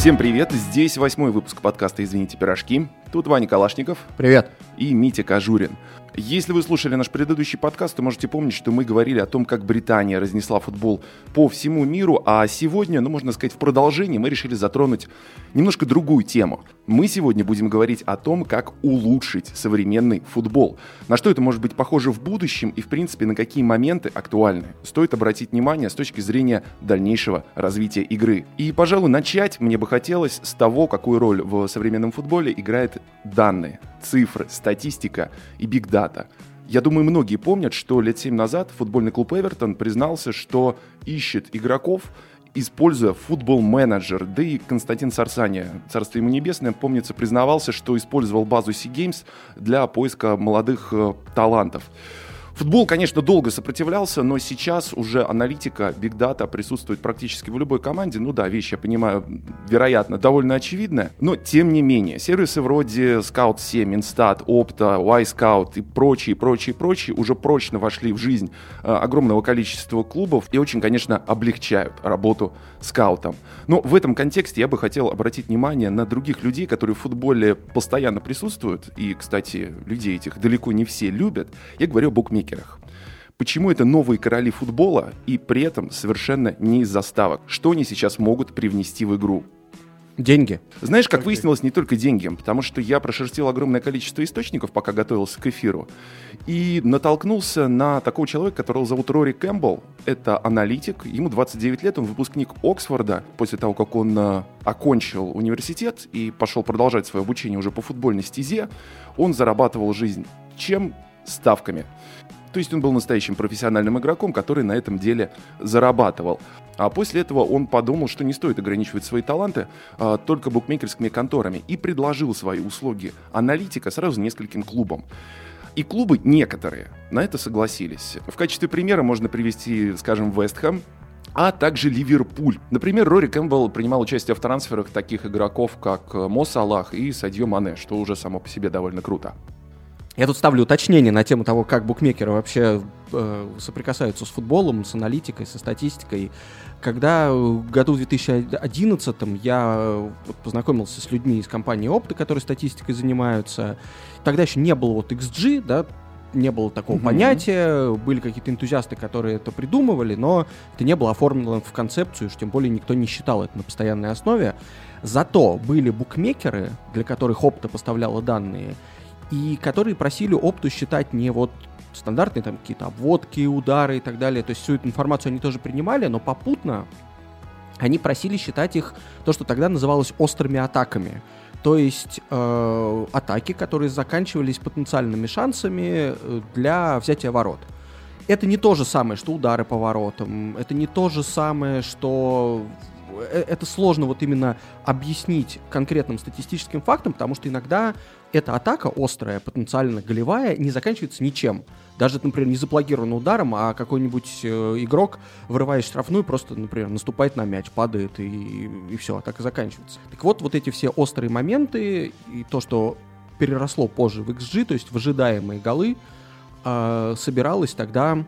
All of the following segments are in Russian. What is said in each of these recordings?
Всем привет! Здесь восьмой выпуск подкаста «Извините, пирожки». Тут Ваня Калашников. Привет. И Митя Кожурин. Если вы слушали наш предыдущий подкаст, то можете помнить, что мы говорили о том, как Британия разнесла футбол по всему миру, а сегодня, ну, можно сказать, в продолжении мы решили затронуть немножко другую тему. Мы сегодня будем говорить о том, как улучшить современный футбол. На что это может быть похоже в будущем и, в принципе, на какие моменты актуальны. Стоит обратить внимание с точки зрения дальнейшего развития игры. И, пожалуй, начать мне бы хотелось с того, какую роль в современном футболе играет данные, цифры, статистика и бигдата дата. Я думаю, многие помнят, что лет 7 назад футбольный клуб Эвертон признался, что ищет игроков, используя футбол-менеджер. Да и Константин Сарсани, царство ему небесное, помнится, признавался, что использовал базу Sea Games для поиска молодых э, талантов. Футбол, конечно, долго сопротивлялся, но сейчас уже аналитика, бигдата присутствует практически в любой команде. Ну да, вещь, я понимаю, вероятно, довольно очевидная, но тем не менее, сервисы вроде Scout 7, Instat, Opta, Y-Scout и прочие, прочие, прочие уже прочно вошли в жизнь э, огромного количества клубов и очень, конечно, облегчают работу скаутам. Но в этом контексте я бы хотел обратить внимание на других людей, которые в футболе постоянно присутствуют, и, кстати, людей этих далеко не все любят. Я говорю о букмекерах букмекерах. Почему это новые короли футбола и при этом совершенно не из заставок? Что они сейчас могут привнести в игру? Деньги. Знаешь, как выяснилось, не только деньги, потому что я прошерстил огромное количество источников, пока готовился к эфиру, и натолкнулся на такого человека, которого зовут Рори Кэмпбелл. Это аналитик, ему 29 лет, он выпускник Оксфорда. После того, как он э, окончил университет и пошел продолжать свое обучение уже по футбольной стезе, он зарабатывал жизнь чем? Ставками. То есть он был настоящим профессиональным игроком, который на этом деле зарабатывал. А после этого он подумал, что не стоит ограничивать свои таланты а, только букмекерскими конторами и предложил свои услуги аналитика сразу нескольким клубам. И клубы некоторые на это согласились. В качестве примера можно привести, скажем, Вестхэм, а также Ливерпуль. Например, Рори Кэмпбелл принимал участие в трансферах таких игроков, как Мо Салах и Садьо Мане, что уже само по себе довольно круто. Я тут ставлю уточнение на тему того, как букмекеры вообще э, соприкасаются с футболом, с аналитикой, со статистикой. Когда в году 2011 я э, познакомился с людьми из компании Opta, которые статистикой занимаются, тогда еще не было вот XG, да, не было такого mm-hmm. понятия, были какие-то энтузиасты, которые это придумывали, но это не было оформлено в концепцию, уж тем более никто не считал это на постоянной основе. Зато были букмекеры, для которых Opta поставляла данные, и которые просили опту считать не вот стандартные там какие-то обводки, удары и так далее. То есть всю эту информацию они тоже принимали, но попутно они просили считать их то, что тогда называлось острыми атаками. То есть э, атаки, которые заканчивались потенциальными шансами э, для взятия ворот. Это не то же самое, что удары по воротам. Это не то же самое, что э, это сложно вот именно объяснить конкретным статистическим фактом, потому что иногда эта атака острая, потенциально голевая, не заканчивается ничем. Даже, например, не запланированным ударом, а какой-нибудь э, игрок, вырывая штрафную, просто, например, наступает на мяч, падает, и, и все, атака заканчивается. Так вот, вот эти все острые моменты, и то, что переросло позже в XG, то есть в ожидаемые голы, э, собиралось тогда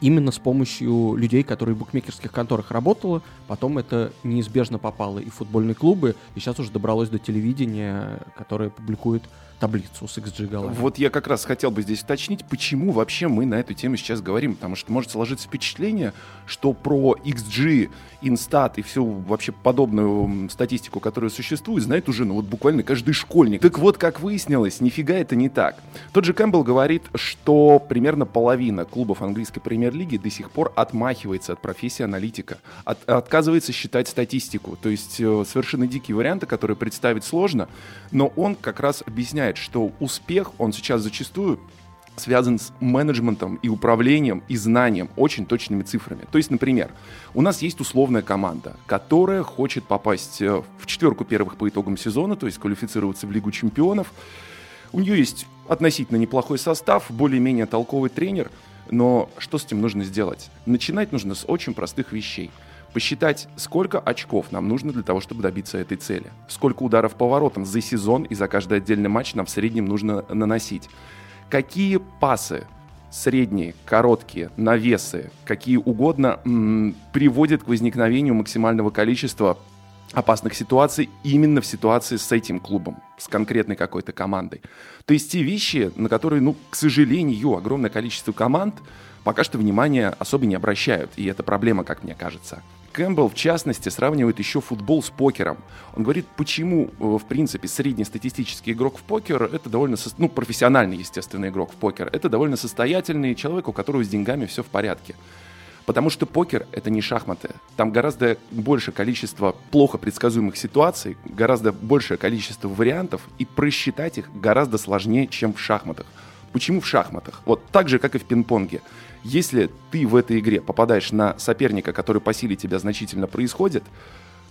именно с помощью людей, которые в букмекерских конторах работали. Потом это неизбежно попало и в футбольные клубы, и сейчас уже добралось до телевидения, которое публикует таблицу с XG. Вот я как раз хотел бы здесь уточнить, почему вообще мы на эту тему сейчас говорим, потому что может сложиться впечатление, что про XG, Instat и всю вообще подобную статистику, которая существует, знает уже, ну вот буквально каждый школьник. Так вот, как выяснилось, нифига это не так. Тот же Кэмпбелл говорит, что примерно половина клубов английской премьер-лиги до сих пор отмахивается от профессии аналитика, от, отказывается считать статистику, то есть э, совершенно дикие варианты, которые представить сложно, но он как раз объясняет, понимает, что успех, он сейчас зачастую связан с менеджментом и управлением и знанием очень точными цифрами. То есть, например, у нас есть условная команда, которая хочет попасть э, в четверку первых по итогам сезона, то есть квалифицироваться в Лигу чемпионов. У нее есть относительно неплохой состав, более-менее толковый тренер, но что с этим нужно сделать? Начинать нужно с очень простых вещей. Посчитать, сколько очков нам нужно для того, чтобы добиться этой цели, сколько ударов по воротам за сезон и за каждый отдельный матч нам в среднем нужно наносить, какие пасы средние, короткие, навесы, какие угодно, м- приводят к возникновению максимального количества опасных ситуаций именно в ситуации с этим клубом, с конкретной какой-то командой. То есть те вещи, на которые, ну, к сожалению, огромное количество команд пока что внимания особо не обращают, и это проблема, как мне кажется. Кэмпбелл, в частности, сравнивает еще футбол с покером. Он говорит, почему, э, в принципе, среднестатистический игрок в покер — это довольно, ну, профессиональный, естественно, игрок в покер, это довольно состоятельный человек, у которого с деньгами все в порядке. Потому что покер — это не шахматы. Там гораздо больше количество плохо предсказуемых ситуаций, гораздо большее количество вариантов, и просчитать их гораздо сложнее, чем в шахматах. Почему в шахматах? Вот так же, как и в пинг-понге. Если ты в этой игре попадаешь на соперника, который по силе тебя значительно происходит,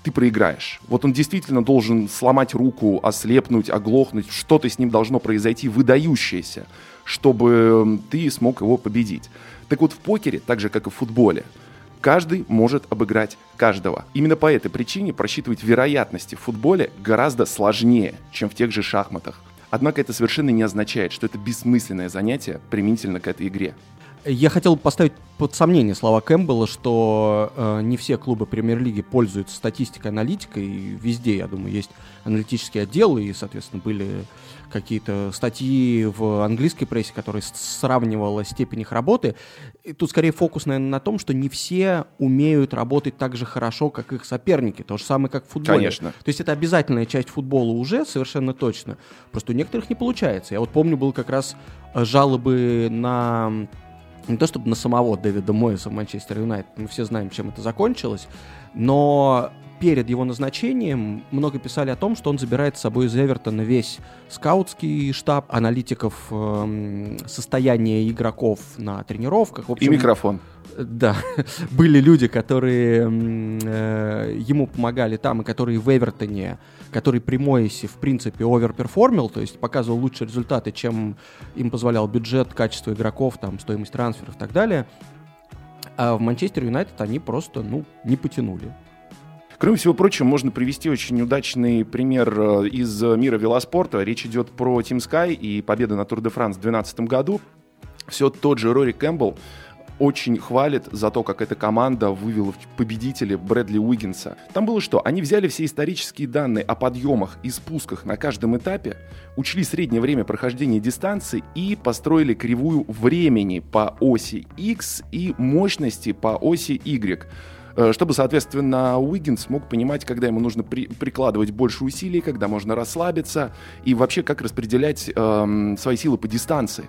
ты проиграешь. Вот он действительно должен сломать руку, ослепнуть, оглохнуть, что-то с ним должно произойти выдающееся, чтобы ты смог его победить. Так вот в покере, так же как и в футболе, каждый может обыграть каждого. Именно по этой причине просчитывать вероятности в футболе гораздо сложнее, чем в тех же шахматах. Однако это совершенно не означает, что это бессмысленное занятие применительно к этой игре. Я хотел поставить под сомнение слова Кэмпбелла, что э, не все клубы премьер-лиги пользуются статистикой, аналитикой. И везде, я думаю, есть аналитические отделы, и, соответственно, были какие-то статьи в английской прессе, которые сравнивала степень их работы. И тут скорее фокус, наверное, на том, что не все умеют работать так же хорошо, как их соперники. То же самое, как в футболе. Конечно. То есть это обязательная часть футбола уже, совершенно точно. Просто у некоторых не получается. Я вот помню, был как раз э, жалобы на не то чтобы на самого Дэвида Моэса в Манчестер Юнайтед, мы все знаем, чем это закончилось, но перед его назначением много писали о том, что он забирает с собой из Эвертона весь скаутский штаб, аналитиков э, состояния игроков на тренировках. В общем, И микрофон. Да, были люди, которые э, ему помогали там, и которые в Эвертоне, который при Моисе, в принципе, оверперформил, то есть показывал лучшие результаты, чем им позволял бюджет, качество игроков, там, стоимость трансферов и так далее. А в Манчестер Юнайтед они просто, ну, не потянули. Кроме всего прочего, можно привести очень удачный пример э, из мира велоспорта. Речь идет про Team Sky и победу на Тур де Франс в 2012 году. Все тот же Рори Кэмпбелл очень хвалит за то, как эта команда вывела победителя Брэдли Уиггинса. Там было что? Они взяли все исторические данные о подъемах и спусках на каждом этапе, учли среднее время прохождения дистанции и построили кривую времени по оси X и мощности по оси Y. Э, чтобы, соответственно, Уиггинс мог понимать, когда ему нужно при, прикладывать больше усилий, когда можно расслабиться, и вообще как распределять эм, свои силы по дистанции.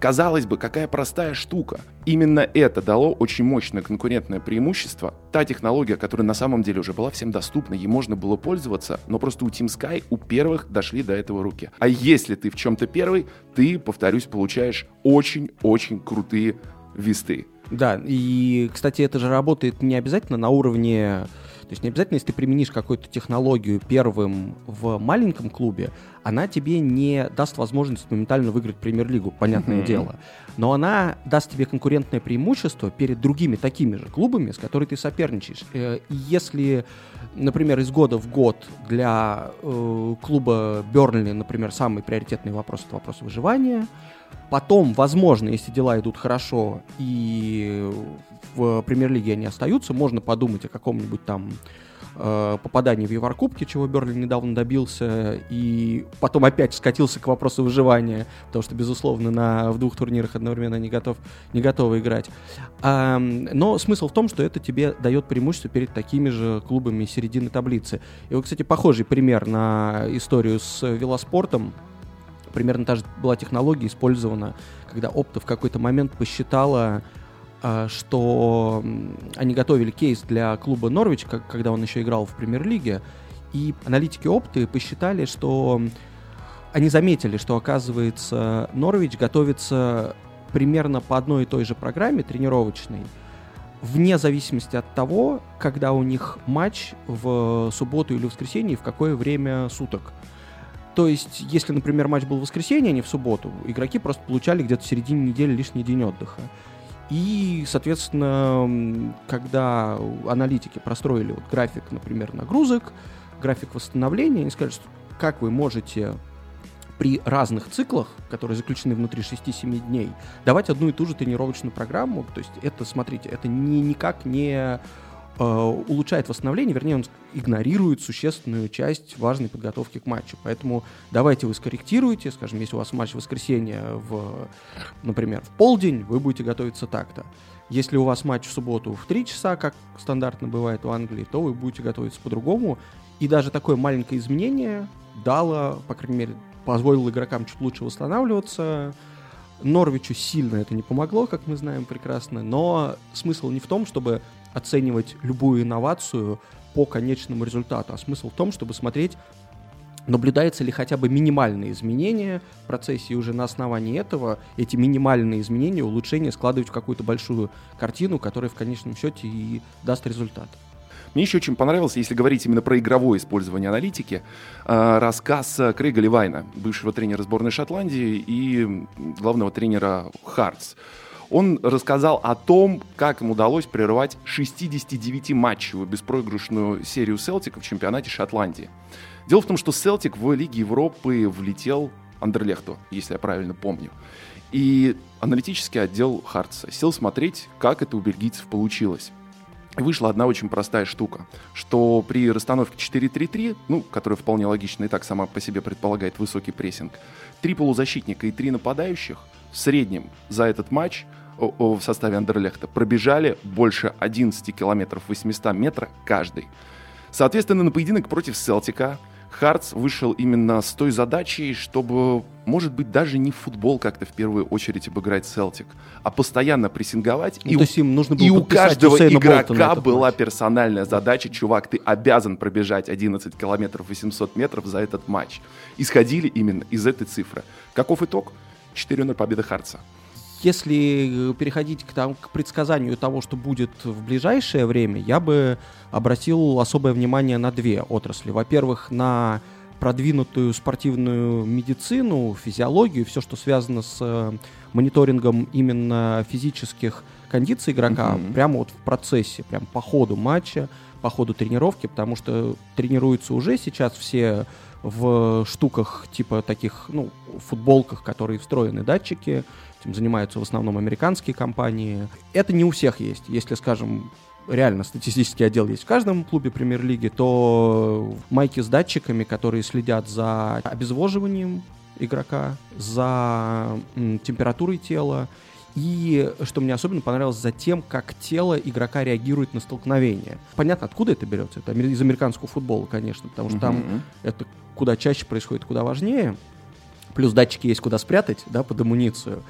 Казалось бы, какая простая штука. Именно это дало очень мощное конкурентное преимущество. Та технология, которая на самом деле уже была всем доступна, ей можно было пользоваться, но просто у Team Sky у первых дошли до этого руки. А если ты в чем-то первый, ты, повторюсь, получаешь очень-очень крутые висты. Да, и, кстати, это же работает не обязательно на уровне... То есть не обязательно, если ты применишь какую-то технологию первым в маленьком клубе, она тебе не даст возможность моментально выиграть премьер-лигу, понятное mm-hmm. дело. Но она даст тебе конкурентное преимущество перед другими такими же клубами, с которыми ты соперничаешь. Э, и если, например, из года в год для э, клуба Бернли, например, самый приоритетный вопрос — это вопрос выживания — Потом, возможно, если дела идут хорошо и в премьер-лиге они остаются, можно подумать о каком-нибудь там э, попадании в Еврокубки, чего Берли недавно добился, и потом опять скатился к вопросу выживания, потому что, безусловно, на, в двух турнирах одновременно не готов, не готовы играть. А, но смысл в том, что это тебе дает преимущество перед такими же клубами середины таблицы. И вот, кстати, похожий пример на историю с велоспортом, примерно та же была технология использована, когда Опта в какой-то момент посчитала, а, что они готовили кейс для клуба Норвич, когда он еще играл в премьер-лиге, и аналитики Опты посчитали, что они заметили, что, оказывается, Норвич готовится примерно по одной и той же программе тренировочной, вне зависимости от того, когда у них матч в субботу или воскресенье в какое время суток. То есть, если, например, матч был в воскресенье, а не в субботу, игроки просто получали где-то в середине недели лишний день отдыха. И, соответственно, когда аналитики простроили вот график, например, нагрузок, график восстановления, они что как вы можете при разных циклах, которые заключены внутри 6-7 дней, давать одну и ту же тренировочную программу. То есть это, смотрите, это не, никак не улучшает восстановление, вернее, он игнорирует существенную часть важной подготовки к матчу. Поэтому давайте вы скорректируете, скажем, если у вас матч в воскресенье, в, например, в полдень, вы будете готовиться так-то. Если у вас матч в субботу в 3 часа, как стандартно бывает в Англии, то вы будете готовиться по-другому. И даже такое маленькое изменение дало, по крайней мере, позволило игрокам чуть лучше восстанавливаться. Норвичу сильно это не помогло, как мы знаем прекрасно, но смысл не в том, чтобы оценивать любую инновацию по конечному результату, а смысл в том, чтобы смотреть, наблюдается ли хотя бы минимальные изменения в процессе, и уже на основании этого эти минимальные изменения, улучшения складывать в какую-то большую картину, которая в конечном счете и даст результат. Мне еще очень понравился, если говорить именно про игровое использование аналитики, э, рассказ Крейга Левайна, бывшего тренера сборной Шотландии и главного тренера Хартс. Он рассказал о том, как им удалось прервать 69-матчевую беспроигрышную серию Селтика в чемпионате Шотландии. Дело в том, что Селтик в Лиге Европы влетел Андерлехту, если я правильно помню. И аналитический отдел Хартса сел смотреть, как это у бельгийцев получилось вышла одна очень простая штука, что при расстановке 4-3-3, ну, которая вполне логично и так сама по себе предполагает высокий прессинг, три полузащитника и три нападающих в среднем за этот матч в составе Андерлехта пробежали больше 11 километров 800 метра каждый. Соответственно, на поединок против Селтика – Хартс вышел именно с той задачей, чтобы, может быть, даже не в футбол как-то в первую очередь обыграть Селтик, а постоянно прессинговать. Ну, и, то есть им нужно было и у каждого Усейна игрока была персональная задача, чувак, ты обязан пробежать 11 километров 800 метров за этот матч. Исходили именно из этой цифры. Каков итог? 4-0 победа Хартса. Если э, переходить к, там, к предсказанию того, что будет в ближайшее время, я бы обратил особое внимание на две отрасли. Во-первых, на продвинутую спортивную медицину, физиологию, все, что связано с э, мониторингом именно физических кондиций игрока, mm-hmm. прямо вот в процессе, прямо по ходу матча, по ходу тренировки, потому что тренируются уже сейчас все в штуках типа таких, ну, футболках, которые встроены датчики, Этим занимаются в основном американские компании. Это не у всех есть. Если, скажем, реально статистический отдел есть в каждом клубе премьер-лиги, то майки с датчиками, которые следят за обезвоживанием игрока, за температурой тела, и, что мне особенно понравилось, за тем, как тело игрока реагирует на столкновение. Понятно, откуда это берется. Это из американского футбола, конечно, потому что там это куда чаще происходит, куда важнее. Плюс датчики есть куда спрятать, да, под амуницию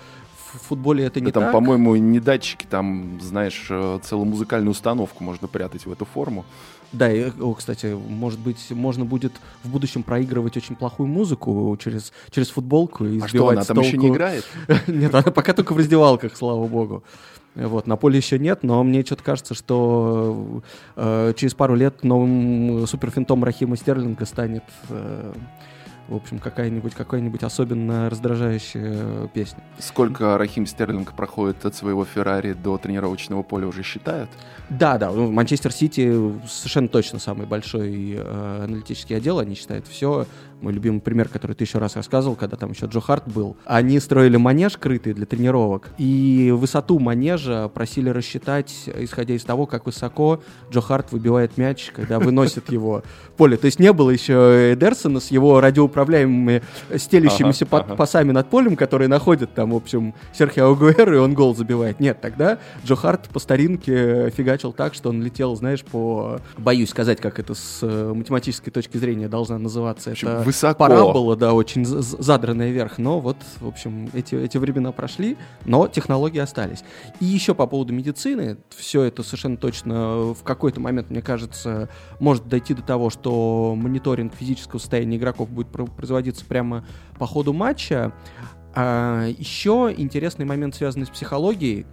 в футболе это не да, там, так. по-моему, не датчики, там, знаешь, э, целую музыкальную установку можно прятать в эту форму. Да, и, о, кстати, может быть, можно будет в будущем проигрывать очень плохую музыку через, через футболку и А что, она там еще не играет? Нет, она пока только в раздевалках, слава богу. Вот, на поле еще нет, но мне что-то кажется, что э, через пару лет новым суперфинтом Рахима Стерлинга станет э, в общем, какая-нибудь какая-нибудь особенно раздражающая песня. Сколько Рахим Стерлинг проходит от своего Феррари до тренировочного поля уже считают? Да, да. Ну, Манчестер Сити совершенно точно самый большой э, аналитический отдел. Они считают все мой любимый пример, который ты еще раз рассказывал, когда там еще Джо Харт был. Они строили манеж крытый для тренировок, и высоту манежа просили рассчитать, исходя из того, как высоко Джо Харт выбивает мяч, когда выносит его поле. То есть не было еще Эдерсона с его радиоуправляемыми стелящимися ага. пасами над полем, которые находят там, в общем, Серхио Агуэро, и он гол забивает. Нет, тогда Джо Харт по старинке фигачил так, что он летел, знаешь, по... Боюсь сказать, как это с э, математической точки зрения должна называться. Это высоко. Парабола, да, очень задранная вверх. Но вот, в общем, эти, эти времена прошли, но технологии остались. И еще по поводу медицины, все это совершенно точно в какой-то момент, мне кажется, может дойти до того, что мониторинг физического состояния игроков будет производиться прямо по ходу матча. А еще интересный момент, связанный с психологией.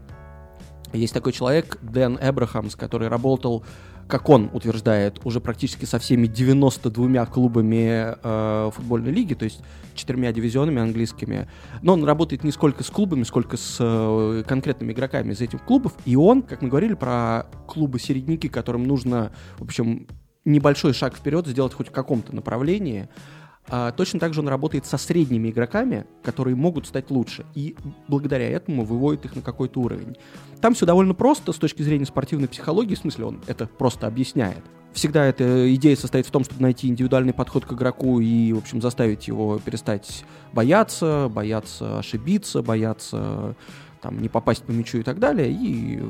Есть такой человек, Дэн Эбрахамс, который работал как он утверждает, уже практически со всеми 92 клубами э, футбольной лиги, то есть четырьмя дивизионами английскими. Но он работает не сколько с клубами, сколько с э, конкретными игроками из этих клубов. И он, как мы говорили про клубы-середняки, которым нужно, в общем, небольшой шаг вперед сделать хоть в каком-то направлении, а, точно так же он работает со средними игроками, которые могут стать лучше, и благодаря этому выводит их на какой-то уровень. Там все довольно просто с точки зрения спортивной психологии, в смысле он это просто объясняет. Всегда эта идея состоит в том, чтобы найти индивидуальный подход к игроку и, в общем, заставить его перестать бояться, бояться ошибиться, бояться там, не попасть по мячу и так далее, и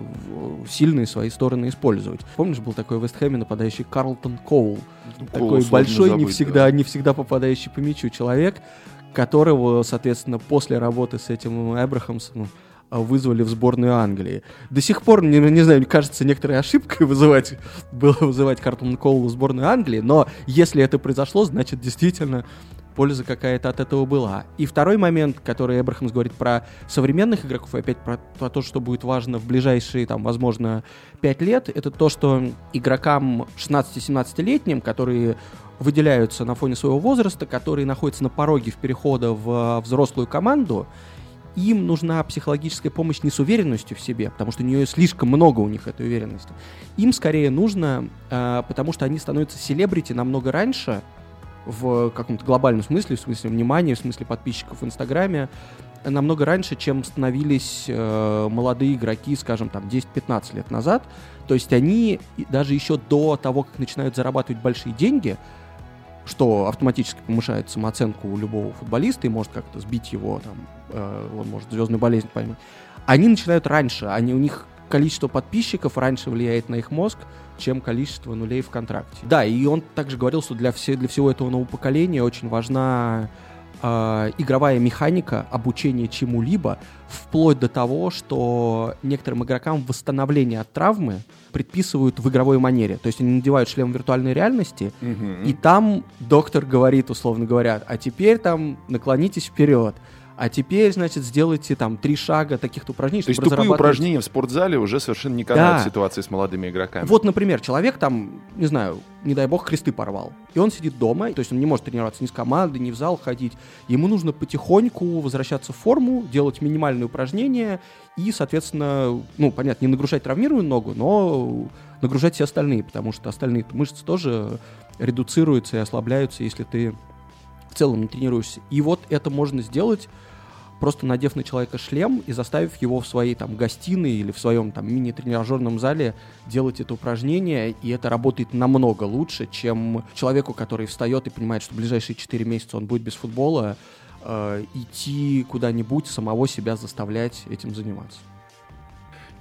сильные свои стороны использовать. Помнишь, был такой в Вестхэме нападающий Карлтон Коул? Ну, такой большой, забыть, не, всегда, да. не всегда попадающий по мячу человек, которого, соответственно, после работы с этим Эбрахамсом вызвали в сборную Англии. До сих пор, не, не знаю, мне кажется, некоторой ошибкой вызывать, было вызывать Картон Коула в сборную Англии, но если это произошло, значит, действительно польза какая-то от этого была. И второй момент, который Эбрахамс говорит про современных игроков, и опять про, про то, что будет важно в ближайшие, там, возможно, 5 лет, это то, что игрокам 16-17-летним, которые выделяются на фоне своего возраста, которые находятся на пороге в перехода в взрослую команду, им нужна психологическая помощь не с уверенностью в себе, потому что у нее слишком много у них этой уверенности. Им скорее нужно, э, потому что они становятся селебрити намного раньше, в каком-то глобальном смысле, в смысле внимания, в смысле подписчиков в Инстаграме, намного раньше, чем становились э, молодые игроки, скажем, там, 10-15 лет назад. То есть они даже еще до того, как начинают зарабатывать большие деньги, что автоматически повышает самооценку у любого футболиста и может как-то сбить его, там, э, он может звездную болезнь поймать, они начинают раньше, они, у них количество подписчиков раньше влияет на их мозг, чем количество нулей в контракте. Да, и он также говорил, что для, все, для всего этого нового поколения очень важна э, игровая механика, обучение чему-либо, вплоть до того, что некоторым игрокам восстановление от травмы предписывают в игровой манере. То есть они надевают шлем виртуальной реальности, mm-hmm. и там доктор говорит, условно говоря, а теперь там наклонитесь вперед а теперь, значит, сделайте там три шага таких-то упражнений. То есть тупые упражнения в спортзале уже совершенно не канают да. ситуации с молодыми игроками. Вот, например, человек там, не знаю, не дай бог, кресты порвал. И он сидит дома, то есть он не может тренироваться ни с командой, ни в зал ходить. Ему нужно потихоньку возвращаться в форму, делать минимальные упражнения и, соответственно, ну, понятно, не нагружать травмированную ногу, но нагружать все остальные, потому что остальные мышцы тоже редуцируются и ослабляются, если ты в целом не тренируешься. И вот это можно сделать просто надев на человека шлем и заставив его в своей там гостиной или в своем там мини-тренажерном зале делать это упражнение, и это работает намного лучше, чем человеку, который встает и понимает, что в ближайшие 4 месяца он будет без футбола, э, идти куда-нибудь, самого себя заставлять этим заниматься.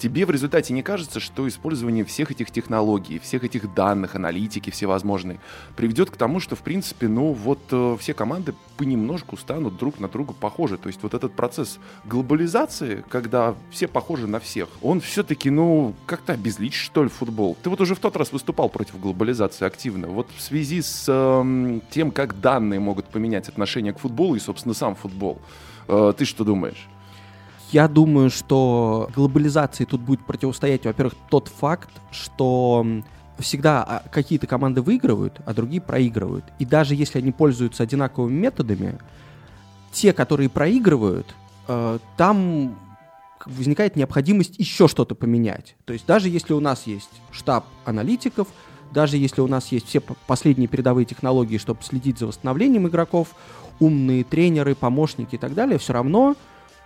Тебе в результате не кажется, что использование всех этих технологий, всех этих данных, аналитики всевозможной, приведет к тому, что, в принципе, ну вот э, все команды понемножку станут друг на друга похожи. То есть вот этот процесс глобализации, когда все похожи на всех, он все-таки, ну, как-то обезличит, что ли, футбол. Ты вот уже в тот раз выступал против глобализации активно. Вот в связи с э, тем, как данные могут поменять отношение к футболу и, собственно, сам футбол, э, ты что думаешь? Я думаю, что глобализации тут будет противостоять, во-первых, тот факт, что всегда а, какие-то команды выигрывают, а другие проигрывают. И даже если они пользуются одинаковыми методами, те, которые проигрывают, э, там возникает необходимость еще что-то поменять. То есть даже если у нас есть штаб аналитиков, даже если у нас есть все последние передовые технологии, чтобы следить за восстановлением игроков, умные тренеры, помощники и так далее, все равно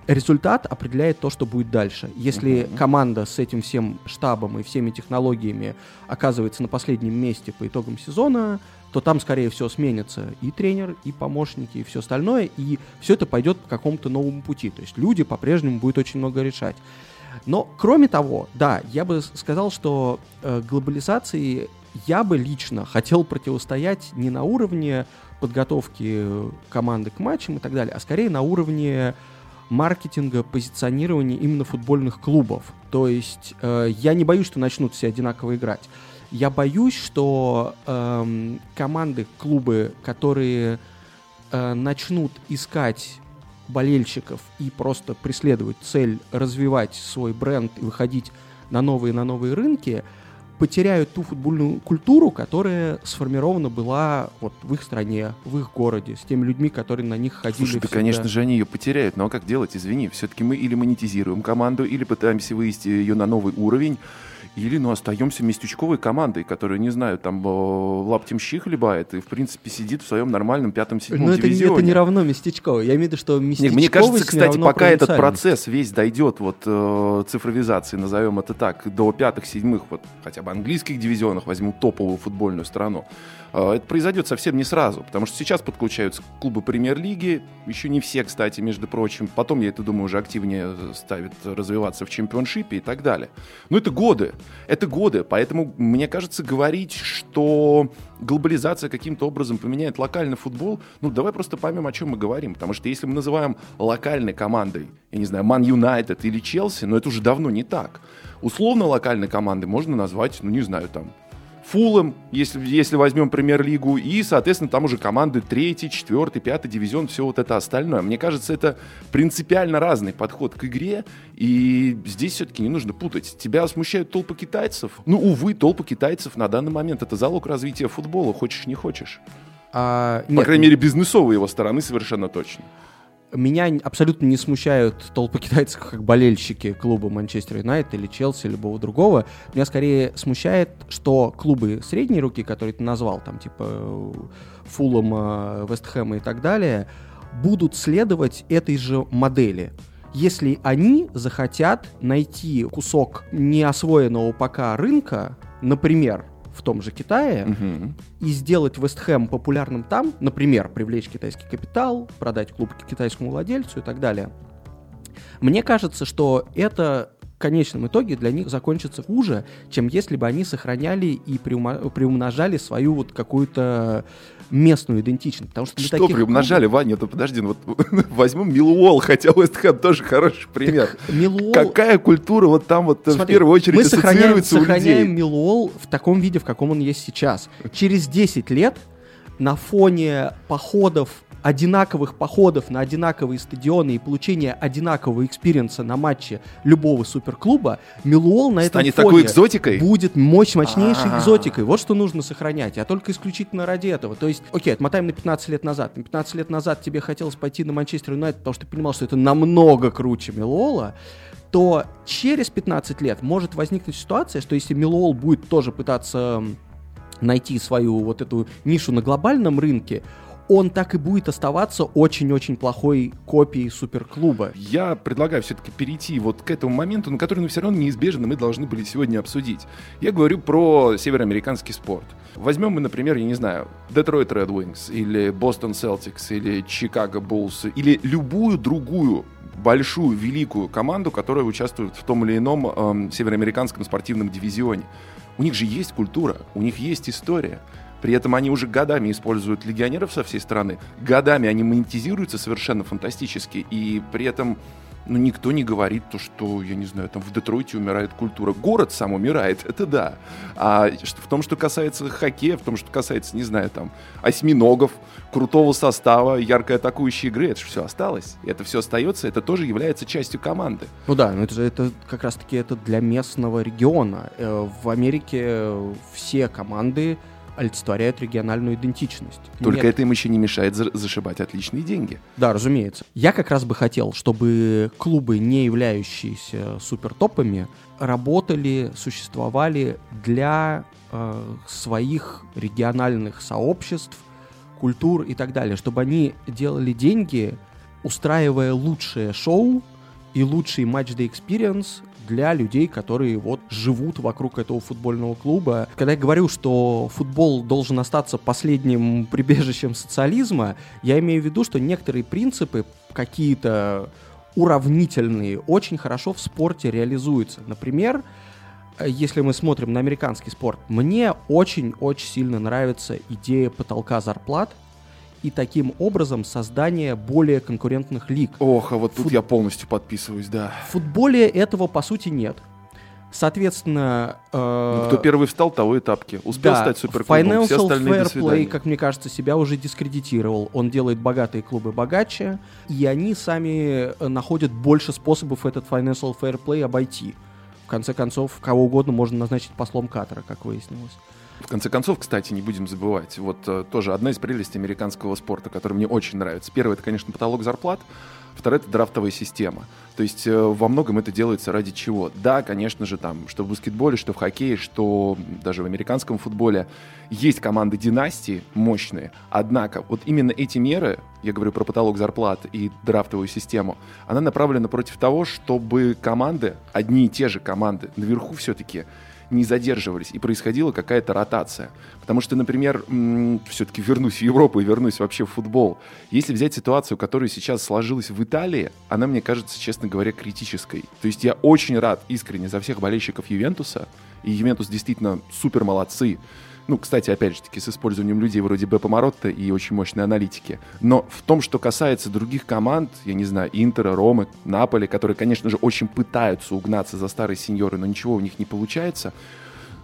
результат определяет то, что будет дальше. Если uh-huh. команда с этим всем штабом и всеми технологиями оказывается на последнем месте по итогам сезона, то там, скорее всего, сменится и тренер, и помощники, и все остальное, и все это пойдет по какому-то новому пути. То есть люди по-прежнему будут очень много решать. Но, кроме того, да, я бы сказал, что э, глобализации я бы лично хотел противостоять не на уровне подготовки команды к матчам и так далее, а скорее на уровне маркетинга, позиционирования именно футбольных клубов. То есть э, я не боюсь, что начнут все одинаково играть. Я боюсь, что э, команды, клубы, которые э, начнут искать болельщиков и просто преследовать цель развивать свой бренд и выходить на новые на новые рынки, потеряют ту футбольную культуру, которая сформирована была вот в их стране, в их городе, с теми людьми, которые на них ходили. Слушай, да, конечно же, они ее потеряют. Но а как делать? Извини, все-таки мы или монетизируем команду, или пытаемся вывести ее на новый уровень, или, ну, остаемся местечковой командой, которая, не знаю, там лаптем хлебает и, в принципе, сидит в своем нормальном пятом-седьмом Но дивизионе. это, это не равно местечковой. Я имею в виду, что местечковый Мне кажется, кстати, пока этот процесс весь дойдет, вот э, цифровизации, назовем это так, до пятых-седьмых, вот хотя бы английских дивизионах, возьму топовую футбольную страну, э, это произойдет совсем не сразу, потому что сейчас подключаются клубы премьер-лиги, еще не все, кстати, между прочим. Потом, я это думаю, уже активнее ставит развиваться в чемпионшипе и так далее. Но это годы. Это годы, поэтому мне кажется, говорить, что глобализация каким-то образом поменяет локальный футбол, ну давай просто поймем, о чем мы говорим, потому что если мы называем локальной командой, я не знаю, Ман Юнайтед или Челси, но это уже давно не так. Условно локальной командой можно назвать, ну не знаю, там, Фулом, если, если возьмем премьер-лигу, и, соответственно, там уже команды третий, четвертый, пятый дивизион, все вот это остальное. Мне кажется, это принципиально разный подход к игре, и здесь все-таки не нужно путать. Тебя смущают толпы китайцев? Ну, увы, толпы китайцев на данный момент это залог развития футбола, хочешь не хочешь. А, нет, По крайней мере, бизнесовой его стороны совершенно точно. Меня абсолютно не смущают толпы китайцев как болельщики клуба Манчестер Юнайтед или Челси, любого другого. Меня скорее смущает, что клубы средней руки, которые ты назвал, там типа Фулом, Вестхэма и так далее, будут следовать этой же модели если они захотят найти кусок неосвоенного пока рынка, например, в том же Китае угу. и сделать Вестхэм популярным там, например, привлечь китайский капитал, продать клуб китайскому владельцу и так далее. Мне кажется, что это в конечном итоге для них закончится хуже, чем если бы они сохраняли и приумножали свою вот какую-то местную идентичность. Потому что, что приумножали, клубов... Ваня? Это подожди, ну вот возьмем Милуол, хотя Уэст Хэм тоже хороший пример. Милуол... Какая культура вот там вот Смотри, в первую очередь мы сохраняем, сохраняем Милуол в таком виде, в каком он есть сейчас. Через 10 лет на фоне походов одинаковых походов на одинаковые стадионы и получения одинакового экспириенса на матче любого суперклуба, Милуол на этом Станет фоне такой экзотикой? будет мощь, мощнейшей А-а-а. экзотикой. Вот что нужно сохранять, а только исключительно ради этого. То есть, окей, отмотаем на 15 лет назад. На 15 лет назад тебе хотелось пойти на Манчестер Юнайтед, потому что ты понимал, что это намного круче Милуола, то через 15 лет может возникнуть ситуация, что если Милуол будет тоже пытаться найти свою вот эту нишу на глобальном рынке, он так и будет оставаться очень-очень плохой копией суперклуба. Я предлагаю все-таки перейти вот к этому моменту, на который, ну, все равно неизбежно мы должны были сегодня обсудить. Я говорю про североамериканский спорт. Возьмем мы, например, я не знаю, Detroit Red Wings, или Boston Celtics, или Chicago Bulls, или любую другую большую, великую команду, которая участвует в том или ином эм, североамериканском спортивном дивизионе. У них же есть культура, у них есть история. При этом они уже годами используют легионеров со всей страны. Годами они монетизируются совершенно фантастически. И при этом ну, никто не говорит то, что, я не знаю, там в Детройте умирает культура. Город сам умирает, это да. А в том, что касается хоккея, в том, что касается, не знаю, там, осьминогов, крутого состава, яркой атакующей игры, это же все осталось. Это все остается, это тоже является частью команды. Ну да, но это это как раз-таки это для местного региона. Э, в Америке все команды олицетворяют региональную идентичность. Только Нет. это им еще не мешает за зашибать отличные деньги. Да, разумеется. Я как раз бы хотел, чтобы клубы, не являющиеся супертопами, работали, существовали для э, своих региональных сообществ, культур и так далее, чтобы они делали деньги, устраивая лучшее шоу и лучший матч-day experience для людей, которые вот живут вокруг этого футбольного клуба. Когда я говорю, что футбол должен остаться последним прибежищем социализма, я имею в виду, что некоторые принципы какие-то уравнительные очень хорошо в спорте реализуются. Например, если мы смотрим на американский спорт, мне очень-очень сильно нравится идея потолка зарплат, и таким образом создание более конкурентных лиг. Ох, а вот тут Фут... я полностью подписываюсь, да. В футболе этого по сути нет. Соответственно... Э... Ну, кто первый встал, того и тапки. Успел да, стать суперклубом, все остальные Fair Play, как мне кажется, себя уже дискредитировал. Он делает богатые клубы богаче, и они сами э, находят больше способов этот Financial Fair Play обойти конце концов, кого угодно можно назначить послом Катара, как выяснилось. В конце концов, кстати, не будем забывать, вот э, тоже одна из прелестей американского спорта, которая мне очень нравится. Первое, это, конечно, потолок зарплат, второе, это драфтовая система. То есть э, во многом это делается ради чего? Да, конечно же, там, что в баскетболе, что в хоккее, что даже в американском футболе есть команды династии мощные, однако вот именно эти меры, я говорю про потолок зарплат и драфтовую систему, она направлена против того, чтобы команды, одни и те же команды, наверху все-таки не задерживались, и происходила какая-то ротация. Потому что, например, все-таки вернусь в Европу и вернусь вообще в футбол. Если взять ситуацию, которая сейчас сложилась в Италии, она, мне кажется, честно говоря, критической. То есть я очень рад искренне за всех болельщиков Ювентуса, и Ювентус действительно супер молодцы. Ну, кстати, опять же таки, с использованием людей вроде Бепа Маротта и очень мощной аналитики. Но в том, что касается других команд, я не знаю, Интера, Ромы, Наполи, которые, конечно же, очень пытаются угнаться за старые сеньоры, но ничего у них не получается,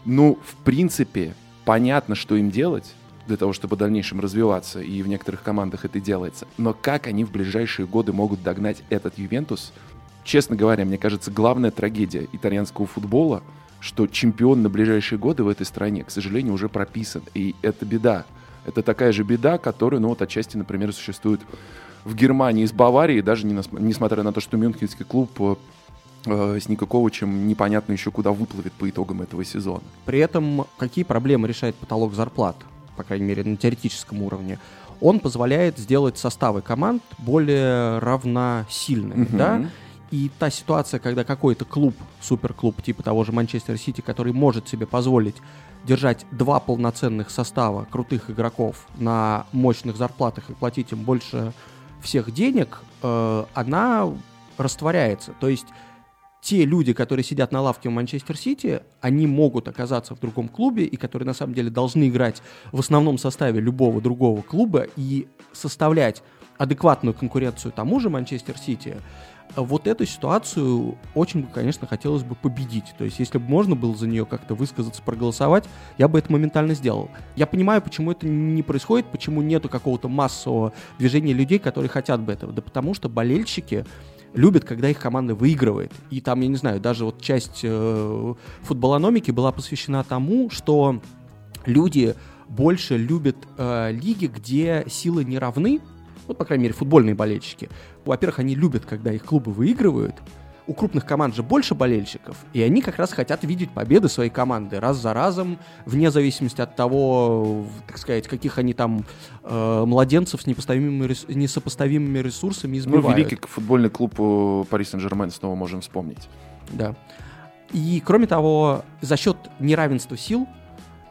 ну, в принципе, понятно, что им делать, для того, чтобы в дальнейшем развиваться, и в некоторых командах это делается. Но как они в ближайшие годы могут догнать этот Ювентус, честно говоря, мне кажется, главная трагедия итальянского футбола — что чемпион на ближайшие годы в этой стране, к сожалению, уже прописан. И это беда. Это такая же беда, которая, ну вот отчасти, например, существует в Германии с Баварией, даже не, несмотря на то, что Мюнхенский клуб э, с Никаковичем непонятно еще куда выплывет по итогам этого сезона. При этом какие проблемы решает потолок зарплат, по крайней мере, на теоретическом уровне? Он позволяет сделать составы команд более равносильными, угу. да? И та ситуация, когда какой-то клуб, суперклуб типа того же Манчестер Сити, который может себе позволить держать два полноценных состава крутых игроков на мощных зарплатах и платить им больше всех денег, э, она растворяется. То есть те люди, которые сидят на лавке в Манчестер Сити, они могут оказаться в другом клубе, и которые на самом деле должны играть в основном составе любого другого клуба и составлять адекватную конкуренцию тому же Манчестер Сити, вот эту ситуацию очень, конечно, хотелось бы победить. То есть, если бы можно было за нее как-то высказаться, проголосовать, я бы это моментально сделал. Я понимаю, почему это не происходит, почему нету какого-то массового движения людей, которые хотят бы этого. Да потому что болельщики любят, когда их команда выигрывает. И там, я не знаю, даже вот часть э, футболономики была посвящена тому, что люди больше любят э, лиги, где силы не равны, вот, по крайней мере, футбольные болельщики, во-первых, они любят, когда их клубы выигрывают, у крупных команд же больше болельщиков, и они как раз хотят видеть победы своей команды раз за разом, вне зависимости от того, так сказать, каких они там э, младенцев с непоставимыми, несопоставимыми ресурсами избивают. Ну, великий футбольный клуб э, Пари Сен-Жермен снова можем вспомнить. Да. И, кроме того, за счет неравенства сил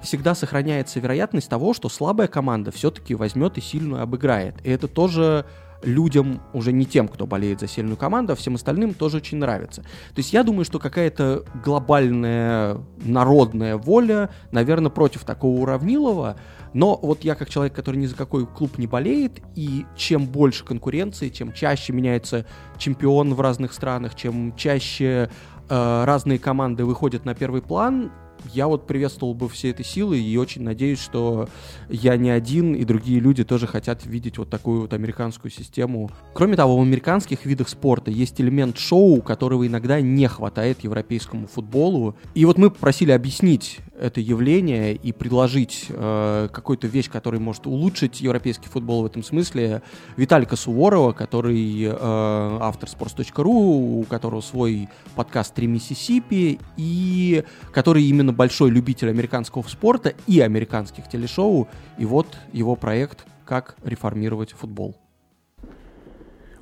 всегда сохраняется вероятность того, что слабая команда все-таки возьмет и сильную обыграет. И это тоже людям, уже не тем, кто болеет за сильную команду, а всем остальным тоже очень нравится. То есть я думаю, что какая-то глобальная народная воля, наверное, против такого уравнилова, но вот я как человек, который ни за какой клуб не болеет, и чем больше конкуренции, чем чаще меняется чемпион в разных странах, чем чаще э, разные команды выходят на первый план, я вот приветствовал бы все эти силы и очень надеюсь, что я не один, и другие люди тоже хотят видеть вот такую вот американскую систему. Кроме того, в американских видах спорта есть элемент шоу, которого иногда не хватает европейскому футболу. И вот мы попросили объяснить это явление и предложить э, какую-то вещь, которая может улучшить европейский футбол в этом смысле, Виталика Суворова, который э, автор sports.ru, у которого свой подкаст «Три Миссисипи», и который именно большой любитель американского спорта и американских телешоу, и вот его проект «Как реформировать футбол».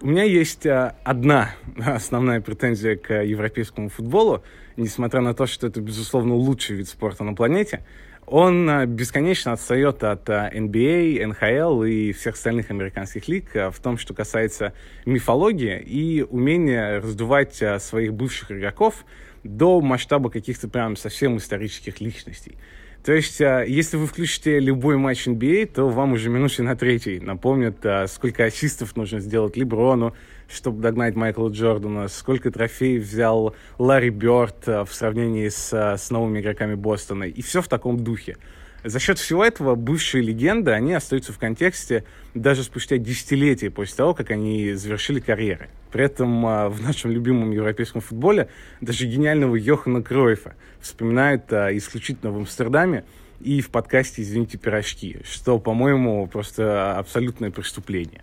У меня есть э, одна основная претензия к европейскому футболу – несмотря на то, что это, безусловно, лучший вид спорта на планете, он а, бесконечно отстает от NBA, а, NHL и всех остальных американских лиг а, в том, что касается мифологии и умения раздувать своих бывших игроков до масштаба каких-то прям совсем исторических личностей. То есть, если вы включите любой матч NBA, то вам уже минуте на третий напомнят, сколько ассистов нужно сделать Леброну, чтобы догнать Майкла Джордана, сколько трофеев взял Ларри Бёрд э, в сравнении с, э, с новыми игроками Бостона. И все в таком духе. За счет всего этого бывшие легенды, они остаются в контексте даже спустя десятилетия после того, как они завершили карьеры. При этом а, в нашем любимом европейском футболе даже гениального Йохана Кройфа вспоминают исключительно в Амстердаме и в подкасте «Извините, пирожки», что, по-моему, просто абсолютное преступление.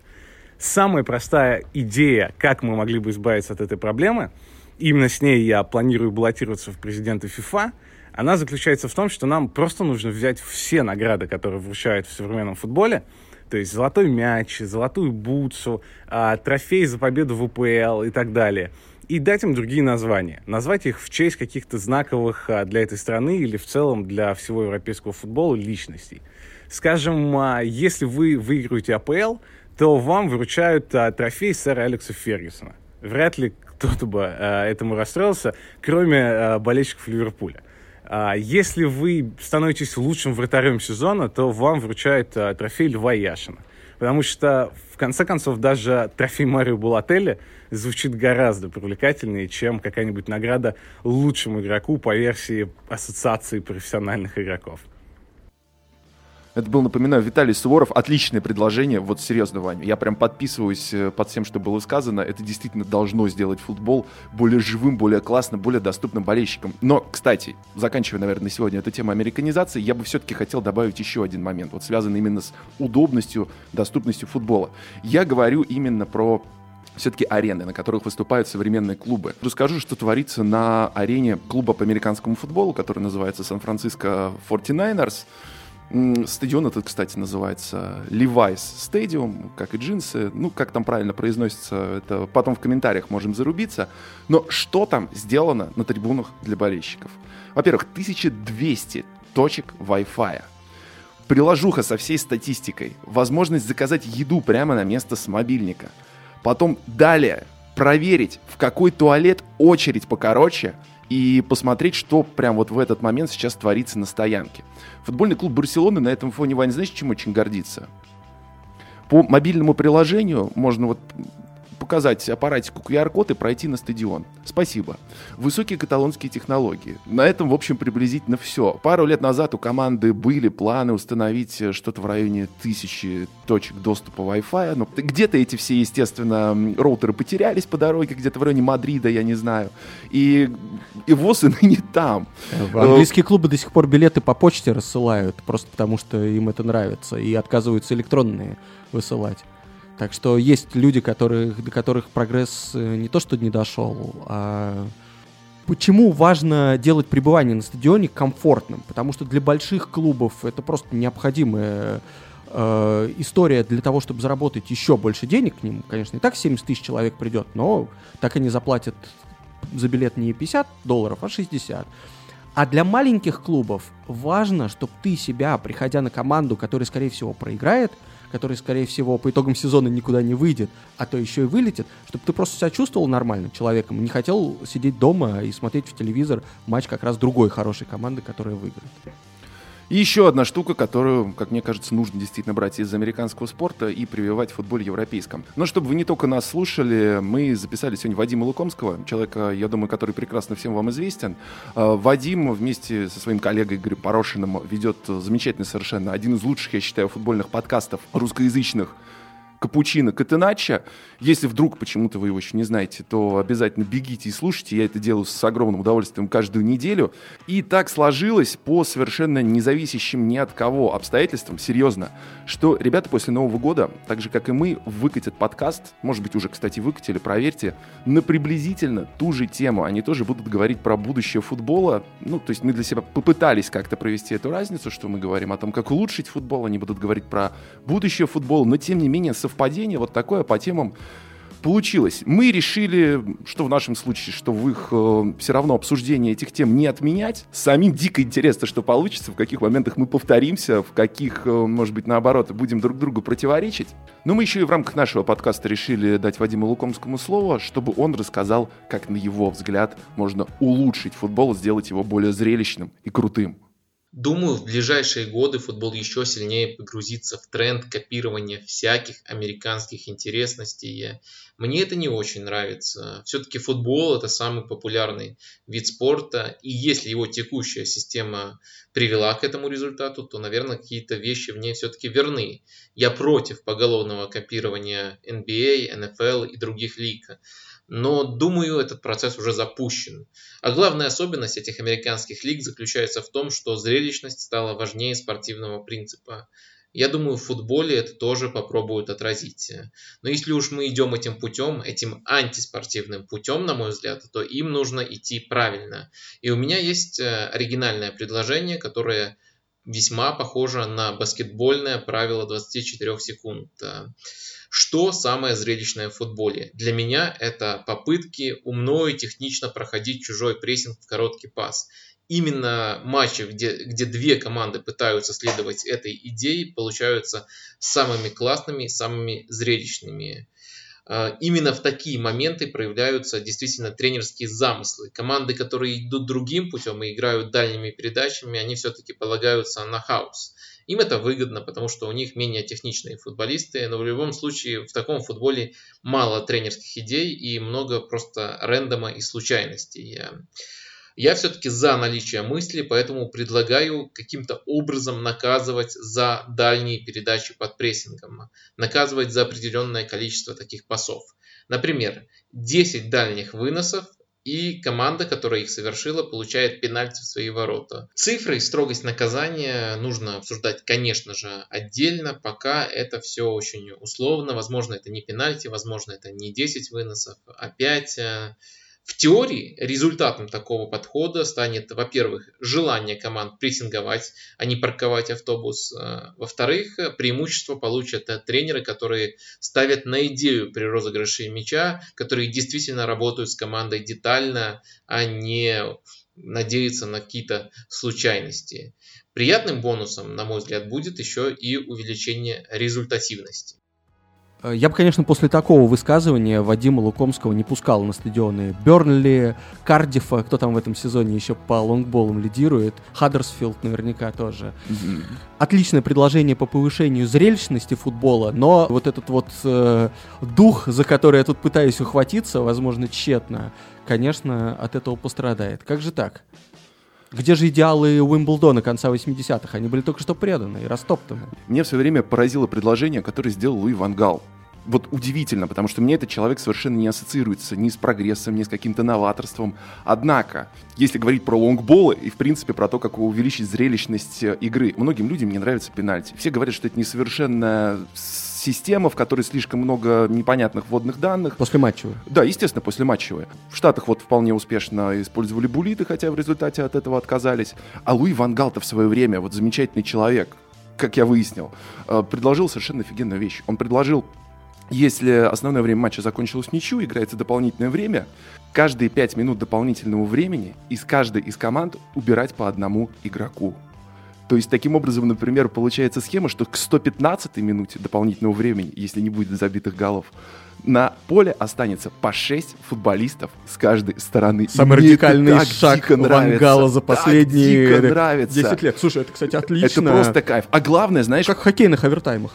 Самая простая идея, как мы могли бы избавиться от этой проблемы, именно с ней я планирую баллотироваться в президенты ФИФА, она заключается в том, что нам просто нужно взять все награды, которые вручают в современном футболе, то есть золотой мяч, золотую бутсу, а, трофей за победу в УПЛ и так далее, и дать им другие названия. Назвать их в честь каких-то знаковых а, для этой страны или в целом для всего европейского футбола личностей. Скажем, а, если вы выигрываете АПЛ, то вам вручают трофей сэра Алекса Фергюсона. Вряд ли кто-то бы этому расстроился, кроме болельщиков Ливерпуля. А, если вы становитесь лучшим вратарем сезона, то вам вручают а, трофей Льва Яшина. Потому что, в конце концов, даже трофей Марио Булателли звучит гораздо привлекательнее, чем какая-нибудь награда лучшему игроку по версии Ассоциации профессиональных игроков. Это был, напоминаю, Виталий Суворов. Отличное предложение. Вот серьезно, Ваня. Я прям подписываюсь э, под всем, что было сказано. Это действительно должно сделать футбол более живым, более классным, более доступным болельщикам. Но, кстати, заканчивая, наверное, на сегодня эту тему американизации, я бы все-таки хотел добавить еще один момент, вот связанный именно с удобностью, доступностью футбола. Я говорю именно про все-таки арены, на которых выступают современные клубы. Расскажу, что творится на арене клуба по американскому футболу, который называется Сан-Франциско 49ers. Стадион этот, кстати, называется Levi's Stadium, как и джинсы. Ну, как там правильно произносится, это потом в комментариях можем зарубиться. Но что там сделано на трибунах для болельщиков? Во-первых, 1200 точек Wi-Fi. Приложуха со всей статистикой. Возможность заказать еду прямо на место с мобильника. Потом далее проверить, в какой туалет очередь покороче – и посмотреть, что прям вот в этот момент сейчас творится на стоянке. Футбольный клуб Барселоны на этом фоне, Ваня, знаешь, чем очень гордится? По мобильному приложению можно вот показать аппаратику QR-код и пройти на стадион. Спасибо. Высокие каталонские технологии. На этом, в общем, приблизительно все. Пару лет назад у команды были планы установить что-то в районе тысячи точек доступа Wi-Fi. Но ну, где-то эти все, естественно, роутеры потерялись по дороге, где-то в районе Мадрида, я не знаю. И, и ВОЗ и ныне там. Английские клубы до сих пор билеты по почте рассылают, просто потому что им это нравится, и отказываются электронные высылать. Так что есть люди, которых, до которых прогресс э, не то что не дошел, а Почему важно делать пребывание на стадионе комфортным? Потому что для больших клубов это просто необходимая э, история для того, чтобы заработать еще больше денег к ним. Конечно, и так 70 тысяч человек придет, но так они заплатят за билет не 50 долларов, а 60. А для маленьких клубов важно, чтобы ты себя, приходя на команду, которая, скорее всего, проиграет, который, скорее всего, по итогам сезона никуда не выйдет, а то еще и вылетит, чтобы ты просто себя чувствовал нормальным человеком, не хотел сидеть дома и смотреть в телевизор матч как раз другой хорошей команды, которая выиграет. И еще одна штука, которую, как мне кажется, нужно действительно брать из американского спорта и прививать в футболе европейском. Но чтобы вы не только нас слушали, мы записали сегодня Вадима Лукомского, человека, я думаю, который прекрасно всем вам известен. А, Вадим вместе со своим коллегой Игорем Порошиным ведет замечательный совершенно, один из лучших, я считаю, футбольных подкастов русскоязычных Капучино Катенача. Если вдруг почему-то вы его еще не знаете, то обязательно бегите и слушайте. Я это делаю с огромным удовольствием каждую неделю. И так сложилось по совершенно независящим ни от кого обстоятельствам, серьезно, что ребята после Нового года, так же как и мы, выкатят подкаст, может быть уже, кстати, выкатили, проверьте, на приблизительно ту же тему. Они тоже будут говорить про будущее футбола. Ну, то есть мы для себя попытались как-то провести эту разницу, что мы говорим о том, как улучшить футбол, они будут говорить про будущее футбола, но тем не менее совпадение вот такое по темам получилось. Мы решили, что в нашем случае, что в их э, все равно обсуждение этих тем не отменять. Самим дико интересно, что получится, в каких моментах мы повторимся, в каких, э, может быть, наоборот, будем друг другу противоречить. Но мы еще и в рамках нашего подкаста решили дать Вадиму Лукомскому слово, чтобы он рассказал, как, на его взгляд, можно улучшить футбол, сделать его более зрелищным и крутым. Думаю, в ближайшие годы футбол еще сильнее погрузится в тренд копирования всяких американских интересностей. Мне это не очень нравится. Все-таки футбол это самый популярный вид спорта, и если его текущая система привела к этому результату, то, наверное, какие-то вещи в ней все-таки верны. Я против поголовного копирования NBA, NFL и других лиг но думаю, этот процесс уже запущен. А главная особенность этих американских лиг заключается в том, что зрелищность стала важнее спортивного принципа. Я думаю, в футболе это тоже попробуют отразить. Но если уж мы идем этим путем, этим антиспортивным путем, на мой взгляд, то им нужно идти правильно. И у меня есть э, оригинальное предложение, которое весьма похоже на баскетбольное правило 24 секунд. Что самое зрелищное в футболе? Для меня это попытки умно и технично проходить чужой прессинг в короткий пас. Именно матчи, где, где две команды пытаются следовать этой идее, получаются самыми классными, самыми зрелищными. А, именно в такие моменты проявляются действительно тренерские замыслы. Команды, которые идут другим путем и играют дальними передачами, они все-таки полагаются на хаос. Им это выгодно, потому что у них менее техничные футболисты, но в любом случае в таком футболе мало тренерских идей и много просто рендома и случайностей. Я все-таки за наличие мысли, поэтому предлагаю каким-то образом наказывать за дальние передачи под прессингом, наказывать за определенное количество таких пасов. Например, 10 дальних выносов и команда, которая их совершила, получает пенальти в свои ворота. Цифры и строгость наказания нужно обсуждать, конечно же, отдельно, пока это все очень условно. Возможно, это не пенальти, возможно, это не 10 выносов, а 5. В теории результатом такого подхода станет, во-первых, желание команд прессинговать, а не парковать автобус. Э, во-вторых, преимущество получат тренеры, которые ставят на идею при розыгрыше мяча, которые действительно работают с командой детально, а не надеются на какие-то случайности. Приятным бонусом, на мой взгляд, будет еще и увеличение результативности. Э, я бы, конечно, после такого высказывания Вадима Лукомского не пускал на стадионы Бернли, Кардифа, кто там в этом сезоне еще по лонгболам лидирует, Хаддерсфилд наверняка тоже. Mm-hmm. Отличное предложение по повышению зрелищности футбола, но вот этот вот э, дух, за который я тут пытаюсь ухватиться, возможно, тщетно, конечно, от этого пострадает. Как же так? Где же идеалы Уимблдона конца 80-х? Они были только что преданы и растоптаны. Мне все время поразило предложение, которое сделал Луи Ван Гал вот удивительно, потому что мне этот человек совершенно не ассоциируется ни с прогрессом, ни с каким-то новаторством. Однако, если говорить про лонгболы и, в принципе, про то, как увеличить зрелищность э, игры, многим людям не нравится пенальти. Все говорят, что это несовершенная система, в которой слишком много непонятных вводных данных. После матчевой. Да, естественно, после матчевой. В Штатах вот вполне успешно использовали булиты, хотя в результате от этого отказались. А Луи Вангалта в свое время, вот замечательный человек, как я выяснил, э, предложил совершенно офигенную вещь. Он предложил если основное время матча закончилось ничью, играется дополнительное время, каждые 5 минут дополнительного времени из каждой из команд убирать по одному игроку. То есть, таким образом, например, получается схема, что к 115 минуте дополнительного времени, если не будет забитых голов, на поле останется по 6 футболистов с каждой стороны. Самый Мне радикальный шаг Вангала за последние 10 лет. Слушай, это, кстати, отлично. Это просто кайф. А главное, знаешь... Как в хоккейных овертаймах.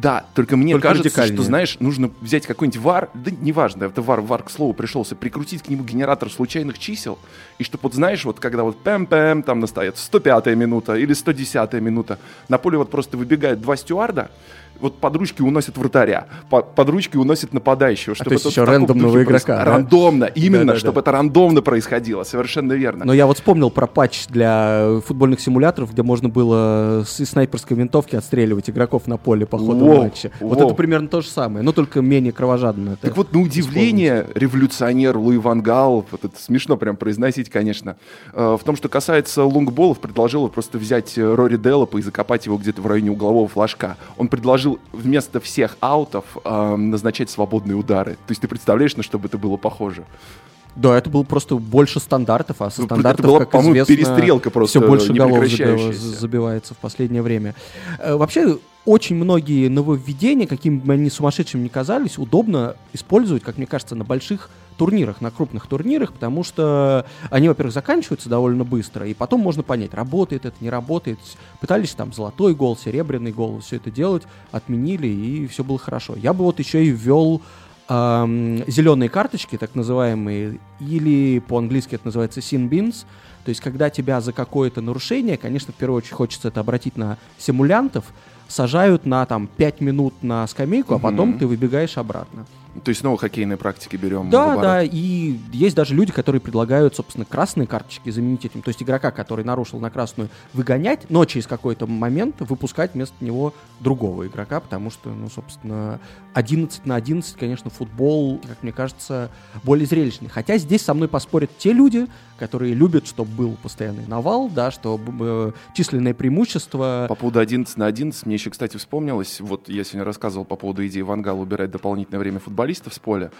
Да, только мне только кажется, что, знаешь, нужно взять какой-нибудь вар, да неважно, это вар, вар к слову пришелся, прикрутить к нему генератор случайных чисел, и чтобы, вот знаешь, вот когда вот пэм-пэм, там настоят 105-я минута или 110-я минута, на поле вот просто выбегают два стюарда, вот под ручки уносит вратаря, под, под ручки уносит нападающего. Чтобы а то есть еще рандомного игрока. Да? Рандомно, именно, да, да, чтобы да. это рандомно происходило, совершенно верно. Но я вот вспомнил про патч для футбольных симуляторов, где можно было с снайперской винтовки отстреливать игроков на поле по ходу воу, матча. Воу. Вот это примерно то же самое, но только менее кровожадно. Так вот, на удивление, революционер Луи Ван Гал, вот это смешно прям произносить, конечно, э, в том, что касается лонгболов, предложил просто взять Рори Деллопа и закопать его где-то в районе углового флажка. Он предложил предложил вместо всех аутов э, назначать свободные удары. То есть ты представляешь, на что бы это было похоже? Да, это было просто больше стандартов, а со стандартов, это была, как известно, перестрелка просто все больше голов забивается в последнее время. Э, вообще, очень многие нововведения, какими бы они сумасшедшими ни казались, удобно использовать, как мне кажется, на больших турнирах, на крупных турнирах, потому что они, во-первых, заканчиваются довольно быстро, и потом можно понять, работает это, не работает. Пытались там золотой гол, серебряный гол, все это делать, отменили, и все было хорошо. Я бы вот еще и ввел эм, зеленые карточки, так называемые, или по-английски это называется sin bins, то есть когда тебя за какое-то нарушение, конечно, в первую очередь хочется это обратить на симулянтов, сажают на там 5 минут на скамейку, а потом ты выбегаешь обратно. То есть снова хоккейные практики берем. Да, да, и есть даже люди, которые предлагают, собственно, красные карточки заменить этим. То есть игрока, который нарушил на красную, выгонять, но через какой-то момент выпускать вместо него другого игрока, потому что, ну, собственно, 11 на 11, конечно, футбол, как мне кажется, более зрелищный. Хотя здесь со мной поспорят те люди, которые любят, чтобы был постоянный навал, да, чтобы э, численное преимущество. По поводу 11 на 11, мне еще, кстати, вспомнилось, вот я сегодня рассказывал по поводу идеи Вангала убирать дополнительное время футболистов с поля.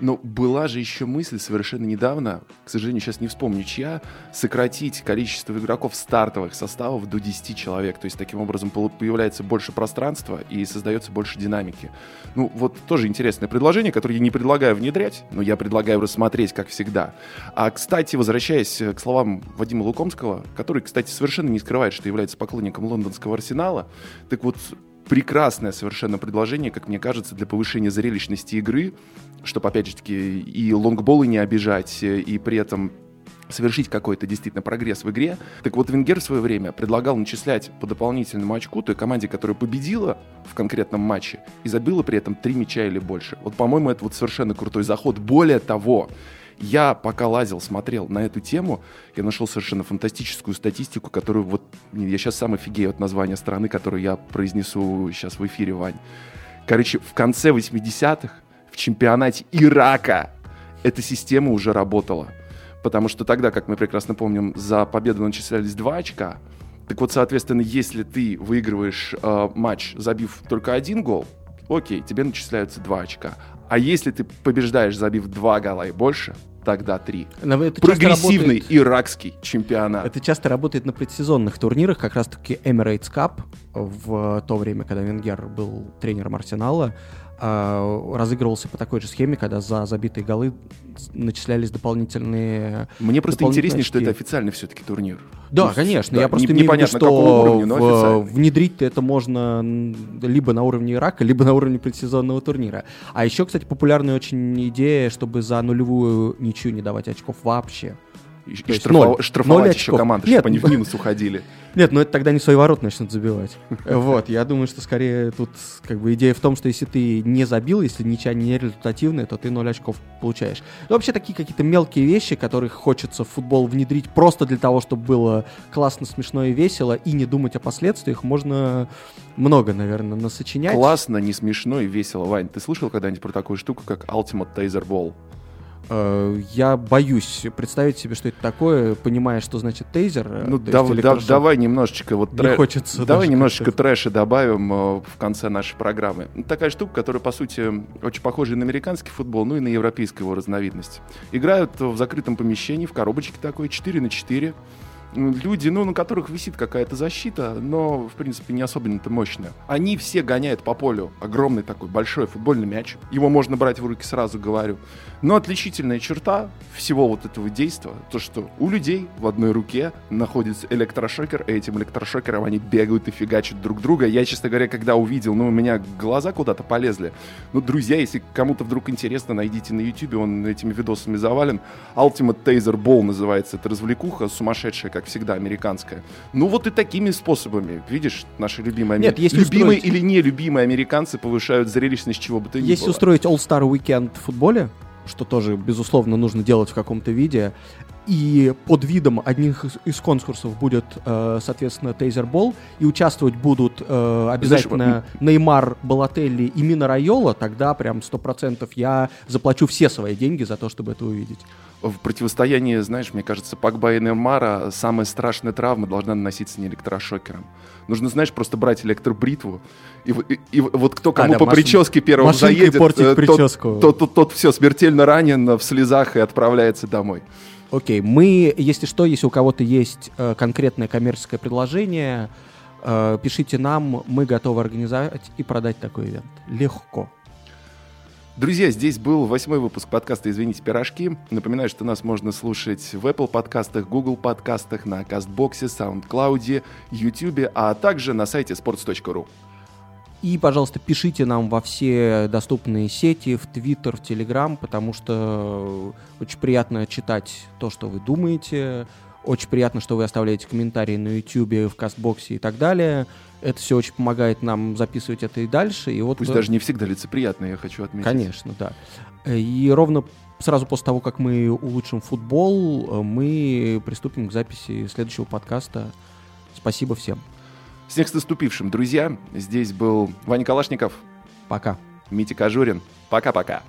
Но была же еще мысль совершенно недавно, к сожалению, сейчас не вспомню чья, сократить количество игроков стартовых составов до 10 человек. То есть таким образом появляется больше пространства и создается больше динамики. Ну, вот тоже интересное предложение, которое я не предлагаю внедрять, но я предлагаю рассмотреть, как всегда. А, кстати, возвращаясь к словам Вадима Лукомского, который, кстати, совершенно не скрывает, что является поклонником лондонского арсенала, так вот, прекрасное совершенно предложение, как мне кажется, для повышения зрелищности игры, чтобы, опять же таки, и лонгболы не обижать, и при этом совершить какой-то действительно прогресс в игре. Так вот, Венгер в свое время предлагал начислять по дополнительному очку той команде, которая победила в конкретном матче и забила при этом три мяча или больше. Вот, по-моему, это вот совершенно крутой заход. Более того, я пока лазил, смотрел на эту тему, я нашел совершенно фантастическую статистику, которую вот я сейчас сам офигею от названия страны, которую я произнесу сейчас в эфире, Вань. Короче, в конце 80-х в чемпионате Ирака эта система уже работала. Потому что тогда, как мы прекрасно помним, за победу начислялись 2 очка. Так вот, соответственно, если ты выигрываешь э, матч, забив только один гол, окей, тебе начисляются 2 очка. А если ты побеждаешь, забив 2 гола и больше, тогда три. Это Прогрессивный работает, иракский чемпионат. Это часто работает на предсезонных турнирах, как раз-таки Emirates Cup в то время, когда Венгер был тренером Арсенала. А, разыгрывался по такой же схеме, когда за забитые голы начислялись дополнительные. Мне просто интереснее, очки. что это официальный все-таки турнир. Да, ну, конечно. Да, я просто не, имею в виду, что в, внедрить это можно либо на уровне Ирака, либо на уровне предсезонного турнира. А еще, кстати, популярная очень идея, чтобы за нулевую ничью не давать очков вообще. И, и штрафов... штрафовать еще команды, чтобы они в минус уходили. Нет, ну это тогда не свой ворот начнут забивать. Вот, я думаю, что скорее тут как бы идея в том, что если ты не забил, если ничья не результативная, то ты 0 очков получаешь. Ну, вообще такие какие-то мелкие вещи, которых хочется в футбол внедрить просто для того, чтобы было классно, смешно и весело, и не думать о последствиях, можно много, наверное, насочинять. Классно, не смешно и весело. Вань, ты слышал когда-нибудь про такую штуку, как Ultimate Taser Ball? Э, я боюсь представить себе, что это такое, понимая, что значит тейзер. Э, ну, дав, дав, давай немножечко вот трэш, хочется давай немножечко трэша добавим э, в конце нашей программы. Ну, такая штука, которая, по сути, очень похожа на американский футбол, ну и на европейскую его разновидность. Играют в закрытом помещении, в коробочке такой, 4 на 4 люди, ну, на которых висит какая-то защита, но, в принципе, не особенно-то мощная. Они все гоняют по полю огромный такой большой футбольный мяч. Его можно брать в руки, сразу говорю. Но отличительная черта всего вот этого действия, то, что у людей в одной руке находится электрошокер, и этим электрошокером они бегают и фигачат друг друга. Я, честно говоря, когда увидел, ну, у меня глаза куда-то полезли. Ну, друзья, если кому-то вдруг интересно, найдите на YouTube, он этими видосами завален. Ultimate Taser Ball называется, это развлекуха сумасшедшая, как всегда, американская. Ну, вот и такими способами, видишь, наши любимые, Нет, если любимые устроить... или нелюбимые американцы повышают зрелищность чего бы то ни если было. Если устроить All-Star Weekend в футболе, что тоже, безусловно, нужно делать в каком-то виде. И под видом одних из конкурсов будет, э, соответственно, Тейзербол, и участвовать будут э, обязательно Знаешь, Неймар, Балателли и Мина Райола, тогда прям сто процентов я заплачу все свои деньги за то, чтобы это увидеть в противостоянии, знаешь, мне кажется, Пакба и Неймара самая страшная травма должна наноситься не электрошокером. Нужно, знаешь, просто брать электробритву, и, и, и вот кто кому а, да, по машин... прическе первым заедет, э, тот, тот, тот, тот все смертельно ранен в слезах и отправляется домой. Окей, мы, если что, если у кого-то есть э, конкретное коммерческое предложение, э, пишите нам, мы готовы организовать и продать такой ивент. Легко. Друзья, здесь был восьмой выпуск подкаста «Извините, пирожки». Напоминаю, что нас можно слушать в Apple подкастах, Google подкастах, на Кастбоксе, SoundCloud, YouTube, а также на сайте sports.ru. И, пожалуйста, пишите нам во все доступные сети, в Твиттер, в Телеграм, потому что очень приятно читать то, что вы думаете. Очень приятно, что вы оставляете комментарии на YouTube, в Кастбоксе и так далее. Это все очень помогает нам записывать это и дальше. И вот, Пусть даже не всегда лицеприятно, я хочу отметить. Конечно, да. И ровно сразу после того, как мы улучшим футбол, мы приступим к записи следующего подкаста. Спасибо всем. Всех с наступившим, друзья. Здесь был Ваня Калашников. Пока. Митя Кожурин. Пока-пока.